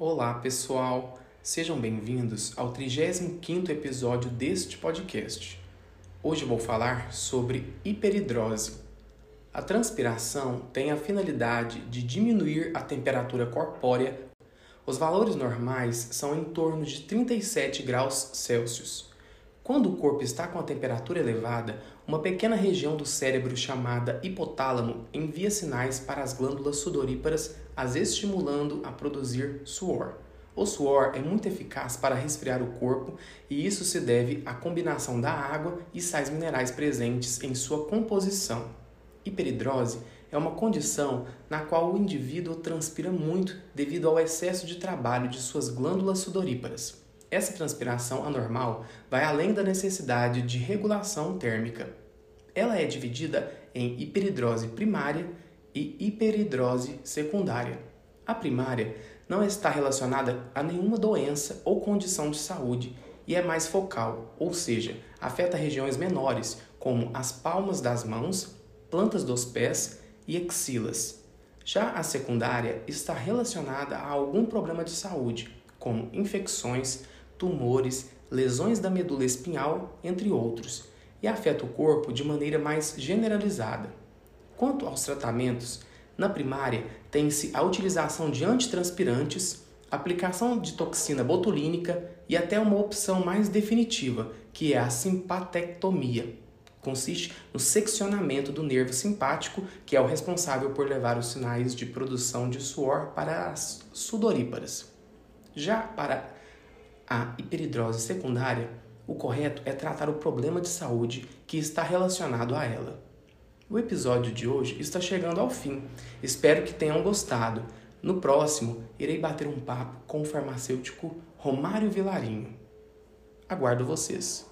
Olá, pessoal. Sejam bem-vindos ao 35º episódio deste podcast. Hoje vou falar sobre hiperidrose. A transpiração tem a finalidade de diminuir a temperatura corpórea. Os valores normais são em torno de 37 graus Celsius. Quando o corpo está com a temperatura elevada, uma pequena região do cérebro chamada hipotálamo envia sinais para as glândulas sudoríparas, as estimulando a produzir suor. O suor é muito eficaz para resfriar o corpo e isso se deve à combinação da água e sais minerais presentes em sua composição. Hiperidrose é uma condição na qual o indivíduo transpira muito devido ao excesso de trabalho de suas glândulas sudoríparas. Essa transpiração anormal vai além da necessidade de regulação térmica. Ela é dividida em hiperidrose primária e hiperidrose secundária. A primária não está relacionada a nenhuma doença ou condição de saúde e é mais focal, ou seja, afeta regiões menores, como as palmas das mãos, plantas dos pés e axilas. Já a secundária está relacionada a algum problema de saúde, como infecções, tumores, lesões da medula espinhal, entre outros, e afeta o corpo de maneira mais generalizada. Quanto aos tratamentos, na primária tem-se a utilização de antitranspirantes, aplicação de toxina botulínica e até uma opção mais definitiva, que é a simpatectomia. Consiste no seccionamento do nervo simpático, que é o responsável por levar os sinais de produção de suor para as sudoríparas. Já para a hiperidrose secundária, o correto é tratar o problema de saúde que está relacionado a ela. O episódio de hoje está chegando ao fim. Espero que tenham gostado. No próximo, irei bater um papo com o farmacêutico Romário Vilarinho. Aguardo vocês.